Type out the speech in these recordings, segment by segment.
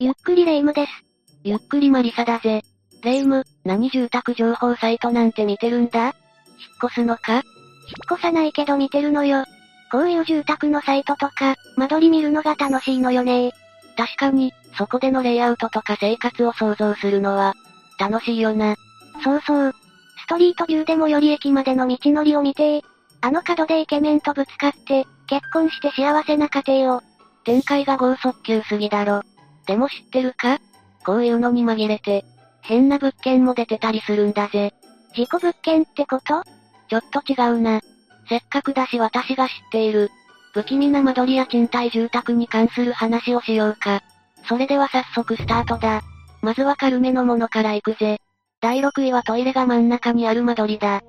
ゆっくりレ夢ムです。ゆっくりマリサだぜ。レ夢ム、何住宅情報サイトなんて見てるんだ？引っ越すのか？引っ越さないけど見てるのよ。こういう住宅のサイトとか、間取り見るのが楽しいのよね確かに、そこでのレイアウトとか生活を想像するのは、楽しいよな。そうそう。ストリートビューでもより駅までの道のりを見て、あの角でイケメンとぶつかって、結婚して幸せな家庭を。展開が豪速球すぎだろ。でも知ってるか？こういうのに紛れて、変な物件も出てたりするんだぜ。事故物件ってこと？ちょっと違うな。せっかくだし私が知っている、不気味な間取りや賃貸住宅に関する話をしようか。それでは早速スタートだ。まずは軽めのものから行くぜ。第6位はトイレが真ん中にある間取りだ。ん？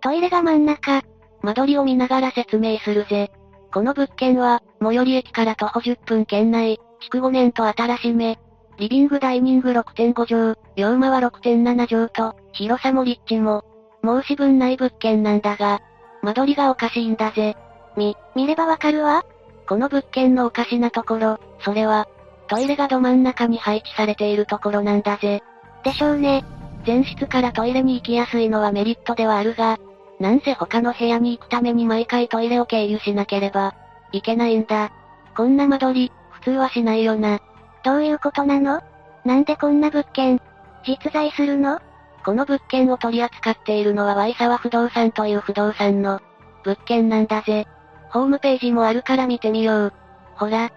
トイレが真ん中。間取りを見ながら説明するぜ。この物件は、最寄り駅から徒歩10分圏内、築5年と新しめ。リビングダイニング6.5畳、洋間は6.7畳と、広さも立地も、申し分ない物件なんだが、間取りがおかしいんだぜ。み、見ればわかるわこの物件のおかしなところ、それは、トイレがど真ん中に配置されているところなんだぜ。でしょうね。前室からトイレに行きやすいのはメリットではあるが、なんせ他の部屋に行くために毎回トイレを経由しなければ、いけないんだ。こんな間取り、普通はしないよな。どういうことなの？なんでこんな物件、実在するの？この物件を取り扱っているのはワイサワ不動産という不動産の物件なんだぜ。ホームページもあるから見てみよう。ほら。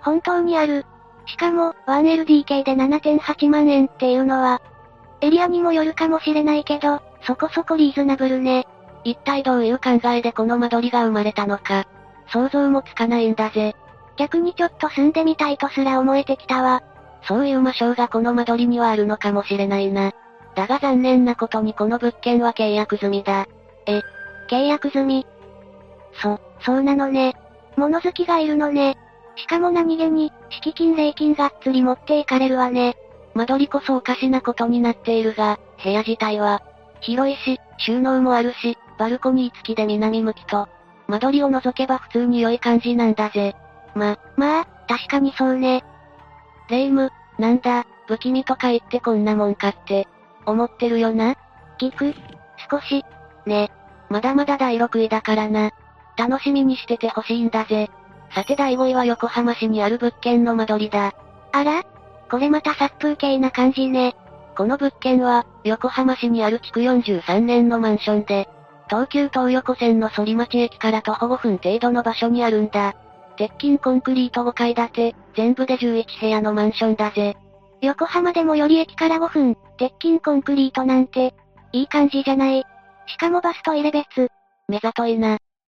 本当にある。しかも、1LDK で7.8万円っていうのは、エリアにもよるかもしれないけど、そこそこリーズナブルね。一体どういう考えでこの間取りが生まれたのか、想像もつかないんだぜ。逆にちょっと住んでみたいとすら思えてきたわ。そういう魔性がこの間取りにはあるのかもしれないな。だが残念なことにこの物件は契約済みだ。え、契約済み？そ、そうなのね。物好きがいるのね。しかも何気に、敷金礼金がっつり持っていかれるわね。間取りこそおかしなことになっているが、部屋自体は、広いし、収納もあるし、バルコニー付きで南向きと、間取りを除けば普通に良い感じなんだぜ。ま、まあ、確かにそうね。レイム、なんだ、不気味とか言ってこんなもんかって、思ってるよな聞く少し。ね。まだまだ第6位だからな。楽しみにしててほしいんだぜ。さて第5位は横浜市にある物件の間取りだ。あらこれまた殺風景な感じね。この物件は、横浜市にある築43年のマンションで、東急東横線の反町駅から徒歩5分程度の場所にあるんだ。鉄筋コンクリート5階建て、全部で11部屋のマンションだぜ。横浜でもより駅から5分、鉄筋コンクリートなんて、いい感じじゃない。しかもバスト入れ別。目ざといな。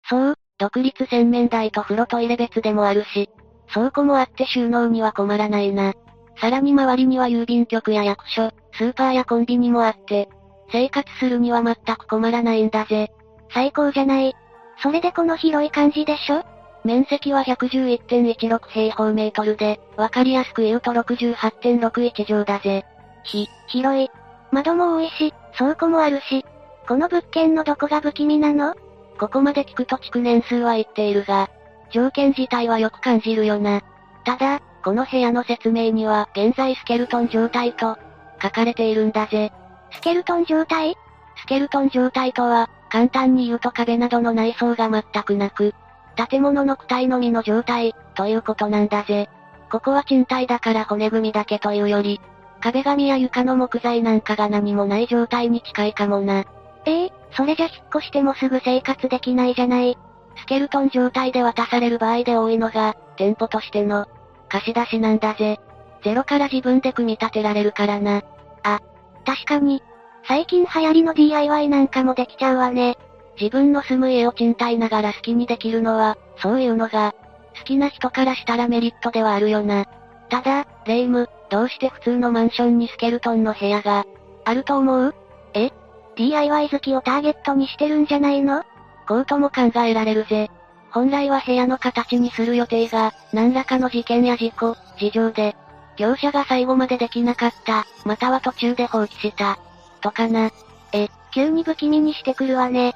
そう、独立洗面台と風呂トイレ別でもあるし、倉庫もあって収納には困らないな。さらに周りには郵便局や役所、スーパーやコンビニもあって、生活するには全く困らないんだぜ。最高じゃない。それでこの広い感じでしょ？面積は111.16平方メートルで、わかりやすく言うと68.61畳だぜ。ひ、広い。窓も多いし、倉庫もあるし。この物件のどこが不気味なの？ここまで聞くと築年数は言っているが、条件自体はよく感じるよな。ただ、この部屋の説明には、現在スケルトン状態と、書かれているんだぜ。スケルトン状態？スケルトン状態とは、簡単に言うと壁などの内装が全くなく、建物の躯体のみの状態、ということなんだぜ。ここは賃貸だから骨組みだけというより、壁紙や床の木材なんかが何もない状態に近いかもな。ええー、それじゃ引っ越してもすぐ生活できないじゃない。スケルトン状態で渡される場合で多いのが、店舗としての、貸し出しなんだぜ。ゼロから自分で組み立てられるからな。あ、確かに。最近流行りの DIY なんかもできちゃうわね。自分の住む家を賃貸ながら好きにできるのは、そういうのが、好きな人からしたらメリットではあるよな。ただ、レイム、どうして普通のマンションにスケルトンの部屋が、あると思う？え ?DIY 好きをターゲットにしてるんじゃないの？こうとも考えられるぜ。本来は部屋の形にする予定が、何らかの事件や事故、事情で、業者が最後までできなかった、または途中で放棄した、とかな。え、急に不気味にしてくるわね。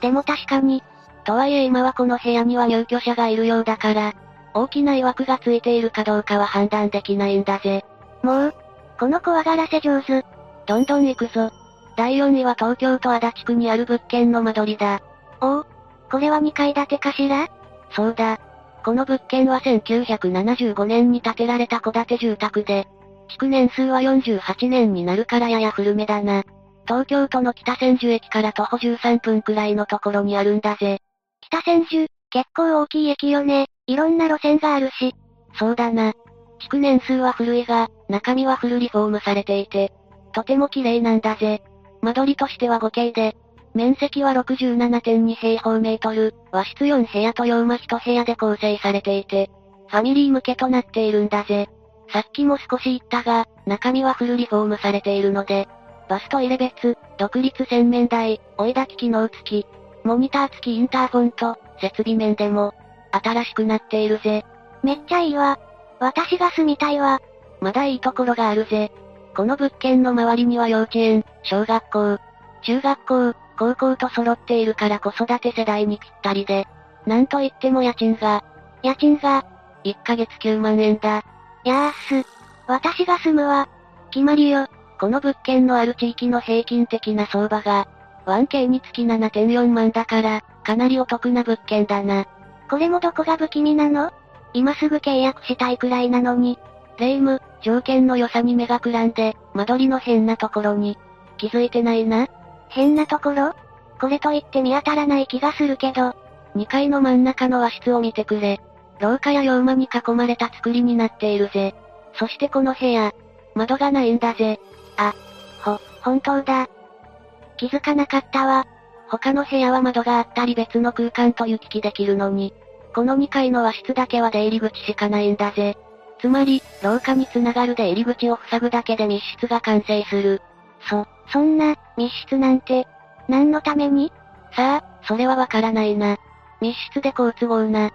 でも確かに。とはいえ今はこの部屋には入居者がいるようだから、大きな曰くがついているかどうかは判断できないんだぜ。もう、この怖がらせ上手。どんどん行くぞ。第4位は東京都足立区にある物件の間取りだ。おお、これは2階建てかしら？そうだ。この物件は1975年に建てられた戸建て住宅で、築年数は48年になるからやや古めだな。東京都の北千住駅から徒歩13分くらいのところにあるんだぜ。北千住、結構大きい駅よね。いろんな路線があるし。そうだな。築年数は古いが、中身はフルリフォームされていて、とても綺麗なんだぜ。間取りとしては 5K で、面積は67.2平方メートル、和室4部屋と洋間1部屋で構成されていて、ファミリー向けとなっているんだぜ。さっきも少し言ったが、中身はフルリフォームされているので、バスト入れ別、独立洗面台、追い炊き機能付き、モニター付きインターフォンと、設備面でも、新しくなっているぜ。めっちゃいいわ。私が住みたいわ。まだいいところがあるぜ。この物件の周りには幼稚園、小学校、中学校、高校と揃っているから子育て世代にぴったりで、なんといっても家賃が、家賃が、1ヶ月9万円だ。やーす。私が住むわ。決まりよ。この物件のある地域の平均的な相場が、1K につき7.4万だから、かなりお得な物件だな。これもどこが不気味なの？今すぐ契約したいくらいなのに。霊夢、条件の良さに目がくらんで、間取りの変なところに、気づいてないな。変なところ？これと言って見当たらない気がするけど。2階の真ん中の和室を見てくれ。廊下や洋間に囲まれた作りになっているぜ。そしてこの部屋、窓がないんだぜ。あ、ほ、本当だ。気づかなかったわ。他の部屋は窓があったり別の空間と行き来できるのに、この2階の和室だけは出入り口しかないんだぜ。つまり、廊下に繋がる出入り口を塞ぐだけで密室が完成する。そ、そんな、密室なんて、何のために？さあ、それはわからないな。密室で好都合な。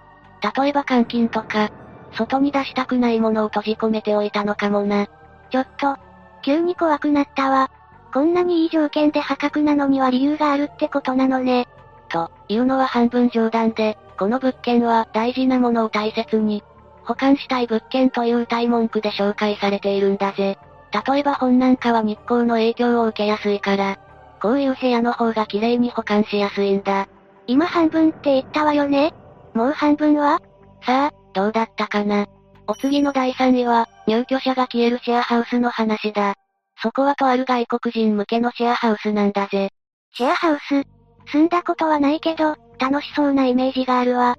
例えば監禁とか、外に出したくないものを閉じ込めておいたのかもな。ちょっと、急に怖くなったわ。こんなにいい条件で破格なのには理由があるってことなのね。と、いうのは半分冗談で、この物件は大事なものを大切に、保管したい物件という歌い文句で紹介されているんだぜ。例えば本なんかは日光の影響を受けやすいから、こういう部屋の方が綺麗に保管しやすいんだ。今半分って言ったわよねもう半分は？さあ、どうだったかな。お次の第3位は、入居者が消えるシェアハウスの話だ。そこはとある外国人向けのシェアハウスなんだぜ。シェアハウス？住んだことはないけど、楽しそうなイメージがあるわ。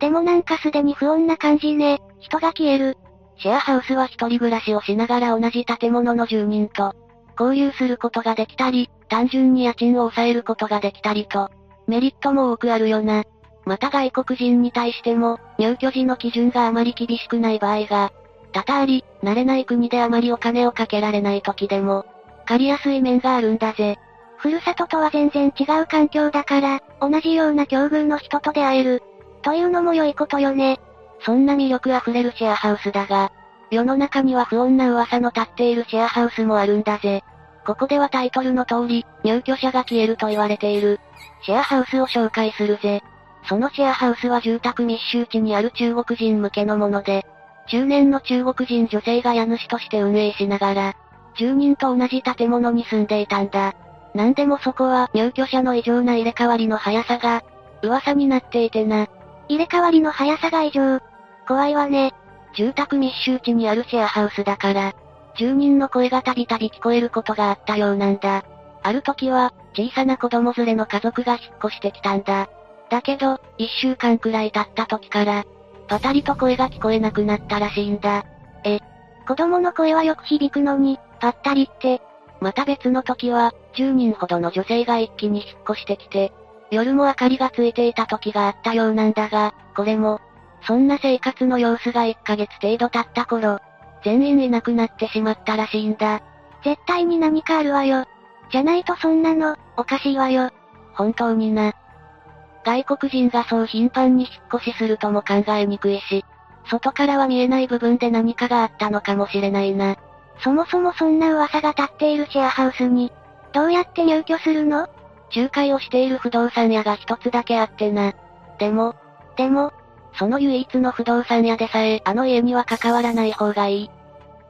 でもなんかすでに不穏な感じね。人が消える。シェアハウスは一人暮らしをしながら同じ建物の住人と、交流することができたり、単純に家賃を抑えることができたりと、メリットも多くあるよな。また外国人に対しても、入居時の基準があまり厳しくない場合が、多々あり、慣れない国であまりお金をかけられない時でも、借りやすい面があるんだぜ。ふるさととは全然違う環境だから、同じような境遇の人と出会える。というのも良いことよね。そんな魅力あふれるシェアハウスだが、世の中には不穏な噂の立っているシェアハウスもあるんだぜ。ここではタイトルの通り、入居者が消えると言われている、シェアハウスを紹介するぜ。そのシェアハウスは住宅密集地にある中国人向けのもので、中年の中国人女性が家主として運営しながら、住人と同じ建物に住んでいたんだ。なんでもそこは入居者の異常な入れ替わりの速さが、噂になっていてな。入れ替わりの速さが異常。怖いわね。住宅密集地にあるシェアハウスだから、住人の声がたびたび聞こえることがあったようなんだ。ある時は、小さな子供連れの家族が引っ越してきたんだ。だけど、一週間くらい経った時から、パタリと声が聞こえなくなったらしいんだ。え、子供の声はよく響くのに、ぱったりって。また別の時は、10人ほどの女性が一気に引っ越してきて、夜も明かりがついていた時があったようなんだが、これも、そんな生活の様子が1ヶ月程度経った頃、全員いなくなってしまったらしいんだ。絶対に何かあるわよ。じゃないとそんなの、おかしいわよ。本当にな。外国人がそう頻繁に引っ越しするとも考えにくいし、外からは見えない部分で何かがあったのかもしれないな。そもそもそんな噂が立っているシェアハウスに、どうやって入居するの？仲介をしている不動産屋が一つだけあってな。でも、でも、その唯一の不動産屋でさえ、あの家には関わらない方がいい。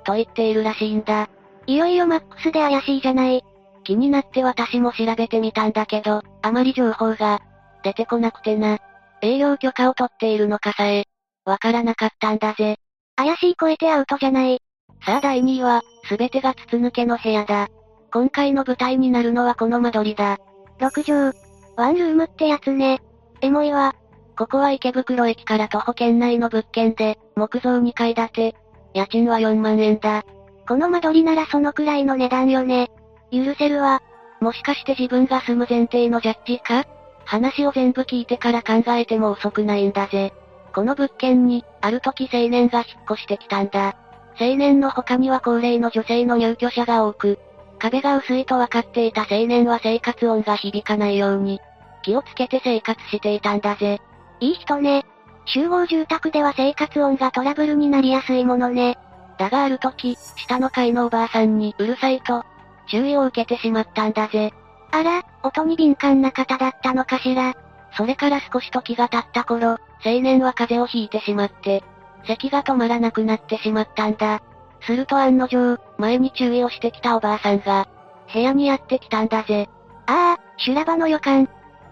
と言っているらしいんだ。いよいよマックスで怪しいじゃない。気になって私も調べてみたんだけど、あまり情報が、出てこなくてな。営業許可を取っているのかさえ、わからなかったんだぜ。怪しい超えてアウトじゃない。さあ第2位は、すべてが筒抜けの部屋だ。今回の舞台になるのはこの間取りだ。6畳。ワンルームってやつね。エモいわ。ここは池袋駅から徒歩圏内の物件で、木造2階建て。家賃は4万円だ。この間取りならそのくらいの値段よね。許せるわ。もしかして自分が住む前提のジャッジか？話を全部聞いてから考えても遅くないんだぜ。この物件に、ある時青年が引っ越してきたんだ。青年の他には高齢の女性の入居者が多く、壁が薄いと分かっていた青年は生活音が響かないように、気をつけて生活していたんだぜ。いい人ね。集合住宅では生活音がトラブルになりやすいものね。だがある時、下の階のおばあさんにうるさいと、注意を受けてしまったんだぜ。あら、音に敏感な方だったのかしら。それから少し時が経った頃、青年は風邪をひいてしまって、咳が止まらなくなってしまったんだ。すると案の定、前に注意をしてきたおばあさんが、部屋にやってきたんだぜ。ああ、修羅場の予感。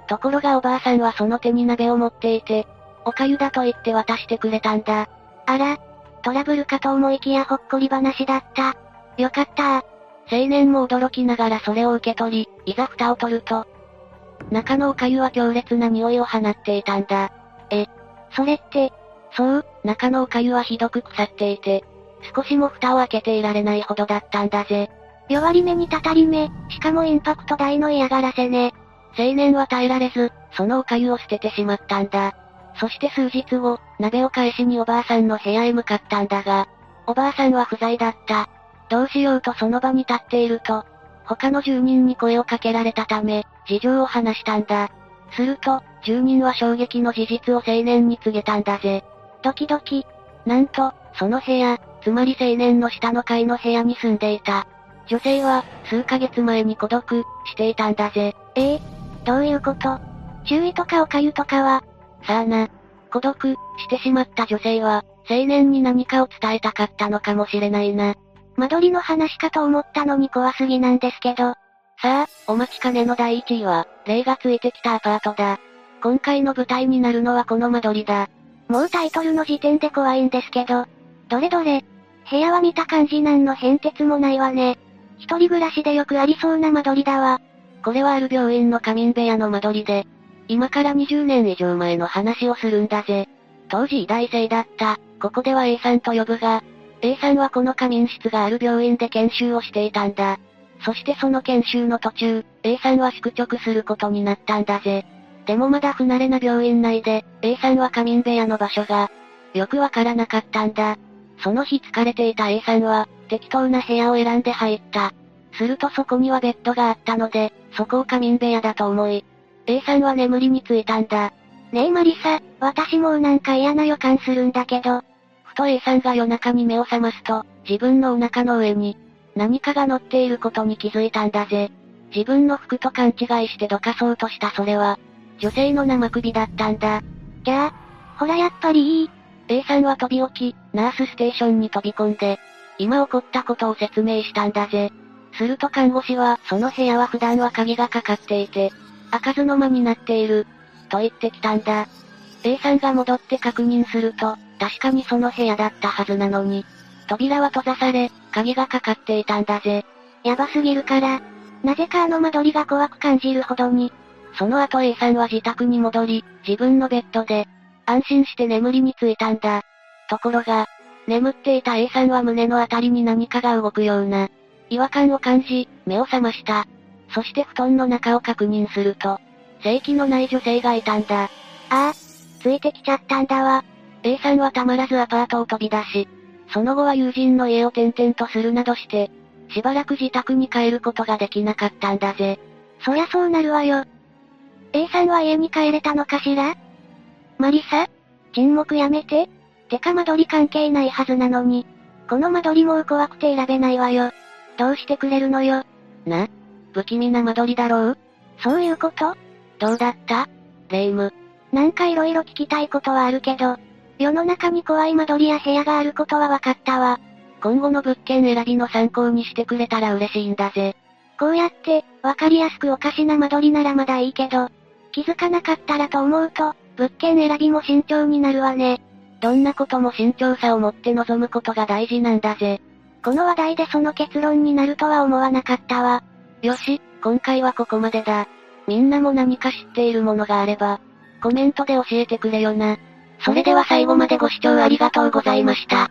ところがおばあさんはその手に鍋を持っていて、お粥だと言って渡してくれたんだ。あら、トラブルかと思いきやほっこり話だった。よかった青年も驚きながらそれを受け取り、いざ蓋を取ると、中のお粥は強烈な匂いを放っていたんだ。え、それって、そう、中のお粥はひどく腐っていて、少しも蓋を開けていられないほどだったんだぜ。弱り目にたたり目、しかもインパクト大の嫌がらせね。青年は耐えられず、そのお粥を捨ててしまったんだ。そして数日後、鍋を返しにおばあさんの部屋へ向かったんだが、おばあさんは不在だった。どうしようとその場に立っていると、他の住人に声をかけられたため、事情を話したんだ。すると、住人は衝撃の事実を青年に告げたんだぜ。ドキドキ。なんと、その部屋、つまり青年の下の階の部屋に住んでいた。女性は、数ヶ月前に孤独、していたんだぜ。ええどういうこと？注意とかおかゆとかはさあな。孤独、してしまった女性は、青年に何かを伝えたかったのかもしれないな。間取りの話かと思ったのに怖すぎなんですけど。さあ、お待ちかねの第1位は、霊がついてきたアパートだ。今回の舞台になるのはこの間取りだ。もうタイトルの時点で怖いんですけど。どれどれ部屋は見た感じなんの変哲もないわね。一人暮らしでよくありそうな間取りだわ。これはある病院の仮眠部屋の間取りで、今から20年以上前の話をするんだぜ。当時医大生だった、ここでは A さんと呼ぶが、A さんはこの仮眠室がある病院で研修をしていたんだ。そしてその研修の途中、A さんは宿直することになったんだぜ。でもまだ不慣れな病院内で、A さんは仮眠部屋の場所が、よくわからなかったんだ。その日疲れていた A さんは、適当な部屋を選んで入った。するとそこにはベッドがあったので、そこを仮眠部屋だと思い、A さんは眠りについたんだ。ねえマリサ、私もうなんか嫌な予感するんだけど。と A さんが夜中に目を覚ますと、自分のお腹の上に、何かが乗っていることに気づいたんだぜ。自分の服と勘違いしてどかそうとしたそれは、女性の生首だったんだ。じゃあ、ほらやっぱりいい。A さんは飛び起き、ナースステーションに飛び込んで、今起こったことを説明したんだぜ。すると看護師は、その部屋は普段は鍵がかかっていて、開かずの間になっている、と言ってきたんだ。A さんが戻って確認すると、確かにその部屋だったはずなのに、扉は閉ざされ、鍵がかかっていたんだぜ。やばすぎるから、なぜかあの間取りが怖く感じるほどに。その後 A さんは自宅に戻り、自分のベッドで、安心して眠りについたんだ。ところが、眠っていた A さんは胸のあたりに何かが動くような、違和感を感じ、目を覚ました。そして布団の中を確認すると、正気のない女性がいたんだ。ああ、ついてきちゃったんだわ。A さんはたまらずアパートを飛び出し、その後は友人の家を転々とするなどして、しばらく自宅に帰ることができなかったんだぜ。そりゃそうなるわよ。A さんは家に帰れたのかしら？マリサ？沈黙やめて。てか間取り関係ないはずなのに。この間取りもう怖くて選べないわよ。どうしてくれるのよ？な？不気味な間取りだろう？そういうことどうだった？レイム。なんか色々聞きたいことはあるけど、世の中に怖い間取りや部屋があることは分かったわ。今後の物件選びの参考にしてくれたら嬉しいんだぜ。こうやって、わかりやすくおかしな間取りならまだいいけど、気づかなかったらと思うと、物件選びも慎重になるわね。どんなことも慎重さを持って臨むことが大事なんだぜ。この話題でその結論になるとは思わなかったわ。よし、今回はここまでだ。みんなも何か知っているものがあれば、コメントで教えてくれよな。それでは最後までご視聴ありがとうございました。